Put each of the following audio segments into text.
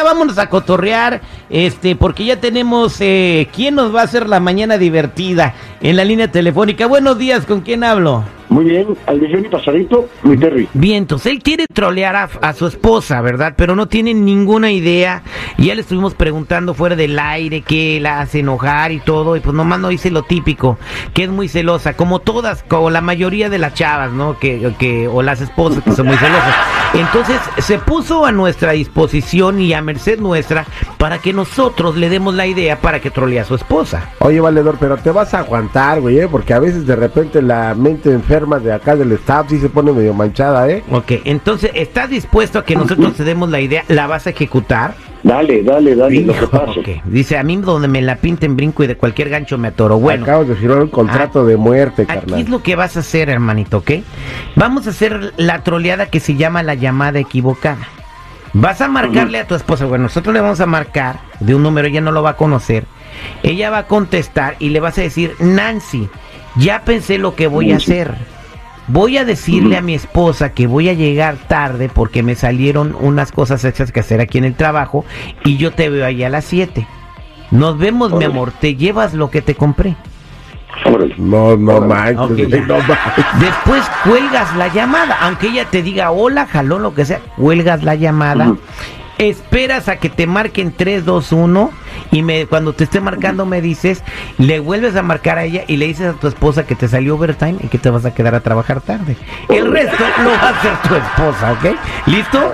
Ahorita vámonos a cotorrear, este, porque ya tenemos eh, quién nos va a hacer la mañana divertida en la línea telefónica. Buenos días, ¿con quién hablo? Muy bien, al millón y pasadito, mi Terry. Bien, entonces él quiere trolear a, a su esposa, ¿verdad? Pero no tiene ninguna idea. Y ya le estuvimos preguntando fuera del aire qué la hace enojar y todo. Y pues nomás no dice lo típico, que es muy celosa, como todas, como la mayoría de las chavas, ¿no? Que, que, o las esposas que son muy celosas. Entonces se puso a nuestra disposición y a merced nuestra para que nosotros le demos la idea para que trolee a su esposa. Oye, Valedor, pero te vas a aguantar, güey, ¿eh? porque a veces de repente la mente enferma de acá del staff sí se pone medio manchada, ¿eh? Ok, entonces, ¿estás dispuesto a que nosotros te demos la idea? ¿La vas a ejecutar? Dale, dale, dale, lo que pase. Dice, a mí donde me la pinten brinco y de cualquier gancho me atoro. Bueno, Acabas de firmar un contrato Ah, de muerte, aquí carnal. es lo que vas a hacer, hermanito, ¿ok? Vamos a hacer la troleada que se llama la llamada equivocada. Vas a marcarle a tu esposa, bueno, nosotros le vamos a marcar de un número, ella no lo va a conocer. Ella va a contestar y le vas a decir, Nancy, ya pensé lo que voy a hacer. Voy a decirle a mi esposa que voy a llegar tarde porque me salieron unas cosas extras que hacer aquí en el trabajo y yo te veo ahí a las 7. Nos vemos, mi amor, te llevas lo que te compré. Órale. No, no Órale. manches, no. Después cuelgas la llamada, aunque ella te diga hola, jalón, lo que sea, cuelgas la llamada. Esperas a que te marquen 3, 2, 1 y me, cuando te esté marcando me dices, le vuelves a marcar a ella y le dices a tu esposa que te salió overtime y que te vas a quedar a trabajar tarde. El resto lo va a hacer tu esposa, ¿ok? ¿Listo?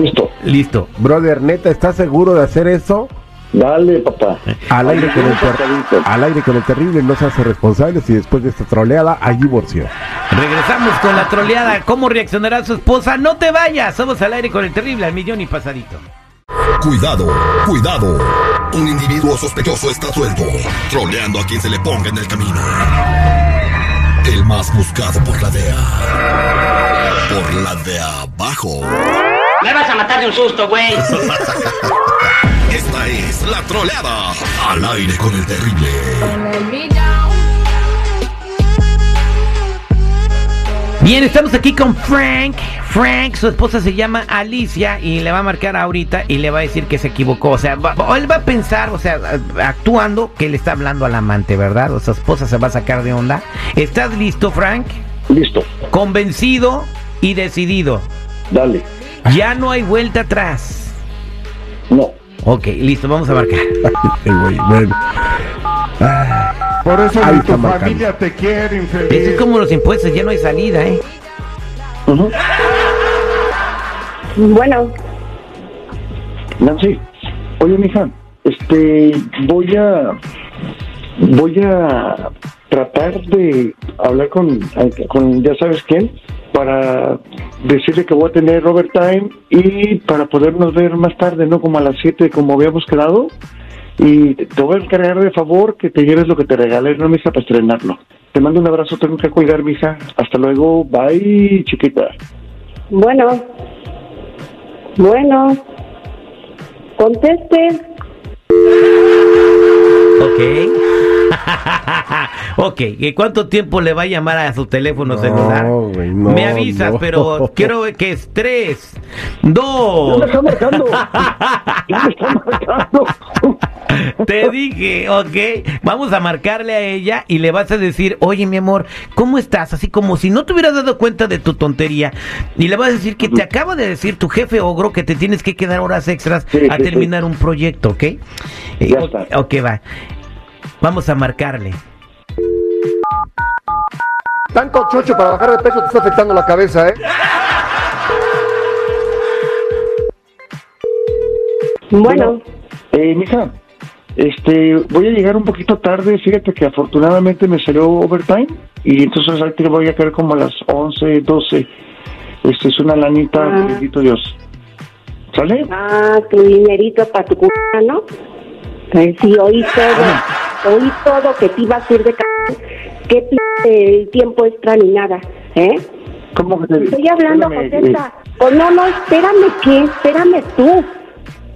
Listo. Listo. Brother, neta, ¿estás seguro de hacer eso? Dale, papá. Al aire, con el al aire con el terrible no se hace responsable si después de esta troleada hay divorcio. Regresamos con la troleada. ¿Cómo reaccionará su esposa? No te vayas. Somos al aire con el terrible al millón y pasadito. Cuidado, cuidado. Un individuo sospechoso está suelto, troleando a quien se le ponga en el camino. El más buscado por la DEA. Por la de abajo. Me vas a matar de un susto, güey. Esta es la troleada. Al aire con el terrible. Bien, estamos aquí con Frank. Frank, su esposa se llama Alicia y le va a marcar ahorita y le va a decir que se equivocó. O sea, va- él va a pensar, o sea, actuando que le está hablando al amante, ¿verdad? O su esposa se va a sacar de onda. ¿Estás listo, Frank? Listo. Convencido y decidido. Dale. Ya no hay vuelta atrás. No. Ok, listo, vamos a marcar. Ay, bueno. Por eso ni está tu marcando. familia te quiere, infeliz. Eso es como los impuestos, ya no hay salida, ¿eh? Ujú. Bueno, Nancy. Oye, mija, este, voy a, voy a tratar de hablar con, con ya sabes quién, para decirle que voy a tener overtime y para podernos ver más tarde, ¿no? Como a las 7, como habíamos quedado. Y te voy a encargar de favor que te lleves lo que te regalé, no, mija, para estrenarlo. Te mando un abrazo, tengo que colgar, mija. Hasta luego, bye, chiquita. bueno, bueno, conteste. Ok. Ok, ¿y cuánto tiempo le va a llamar a su teléfono No, celular? no, Me avisas, no. pero quiero ver que es tres, dos. me está marcando. Ya me está marcando. Te dije, ok. Vamos a marcarle a ella y le vas a decir, oye, mi amor, ¿cómo estás? Así como si no te hubieras dado cuenta de tu tontería. Y le vas a decir que te acaba de decir tu jefe ogro que te tienes que quedar horas extras Sí, a sí, terminar un proyecto, ¿ok? Eh, Ya está. Ok, va. Vamos a marcarle. Tanto chocho para bajar de peso te está afectando la cabeza, ¿eh? Bueno, Eh, mija, este, voy a llegar un poquito tarde. Fíjate que afortunadamente me salió overtime y entonces ahorita voy a caer como a las 11, 12. Este es una lanita, Ah. bendito Dios. ¿Sale? ah, tu dinerito para tu c***, ¿no? Eh, sí, oí todo, oí todo que te iba a ir de c***. ¿Qué p tiempo extra ni nada, eh? ¿Cómo Estoy hablando, contesta. Oh, no, no, espérame, ¿qué? Espérame tú.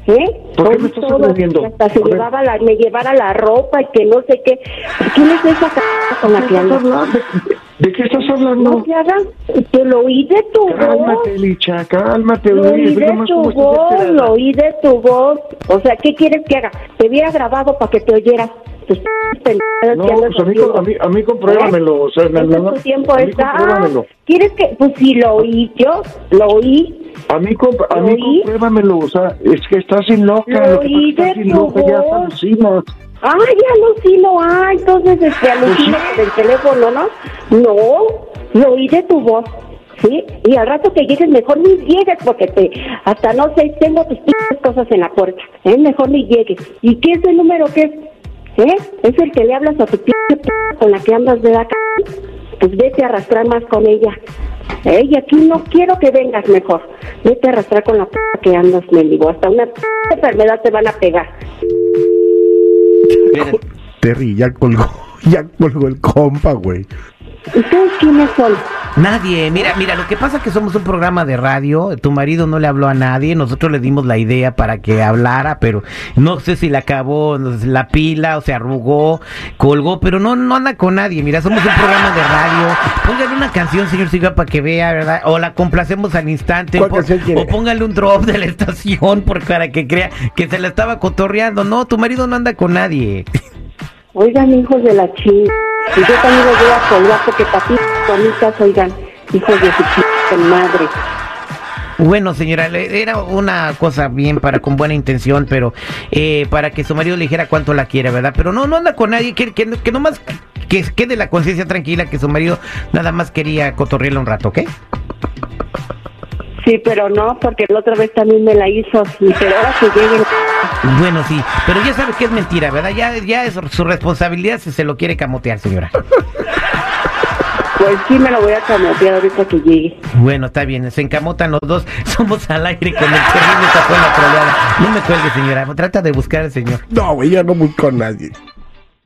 ¿Eh? ¿Por qué me estás agrediendo? Hasta se llevaba la, me llevara la ropa y que no sé qué. ¿Quién es esa c con la que andas? ¿De qué estás hablando? No te hagas, te lo oí de tu voz. Cálmate, Licha, cálmate. Lo oí ve de tu voz, lo oí de tu voz. O sea, ¿qué quieres que haga? Te hubiera grabado para que te oyeras. Tus No, pues a mí, a mí, a mí compruébamelo. O sea, es tu tiempo a mí está. compruébamelo. ¿Quieres que.? Pues sí, lo oí yo, lo oí. A mí, comp- a mí compruébamelo. O sea, es que estás sin loca. Lo oí de tu loca, ya alucinas. Ay, alucino, ay, entonces este, Pues del teléfono, ¿no? No, lo oí de tu voz, ¿sí? Y al rato que llegues, mejor ni llegues, porque te, hasta no sé, tengo tus cosas en la puerta, ¿eh? Mejor ni llegues. ¿Y qué es el número que es? ¿Eh? ¿Es el que le hablas a tu p con la que andas de acá? Pues vete a arrastrar más con ella. ¿Eh? Y aquí no quiero que vengas mejor. Vete a arrastrar con la p que andas, mendigo. Hasta una p enfermedad te van a pegar. Terry, ya colgó, ya colgó el compa, güey. ¿Ustedes quiénes son? Nadie, mira, mira, lo que pasa es que somos un programa de radio, tu marido no le habló a nadie, nosotros le dimos la idea para que hablara, pero no sé si le acabó la pila o se arrugó, colgó, pero no, no anda con nadie, mira, somos un programa de radio, póngale una canción, señor Silva, para que vea, ¿verdad? O la complacemos al instante, ¿Cuál o, canción quiere? o póngale un drop de la estación por, para que crea que se la estaba cotorreando, no, tu marido no anda con nadie. Oigan, hijos de la chingada. Y yo también los voy a colgar porque papitas bonitas, oigan, hijos de su madre. Bueno, señora, era una cosa bien para con buena intención, pero eh, para que su marido le dijera cuánto la quiere, ¿verdad? Pero no, no anda con nadie, que, que, que nomás que quede la conciencia tranquila que su marido nada más quería cotorrearle un rato, ¿ok? Sí, pero no, porque la otra vez también me la hizo. Y pero ahora que lleguen. Bueno, sí, pero ya sabe que es mentira, ¿verdad? Ya, ya es su responsabilidad si se lo quiere camotear, señora. Pues sí, me lo voy a camotear ahorita que llegue. Bueno, está bien, se encamotan los dos, somos al aire con el terrible tapón la troleada. No me cuelgue, señora, trata de buscar al señor. No, güey, ya no busco a nadie.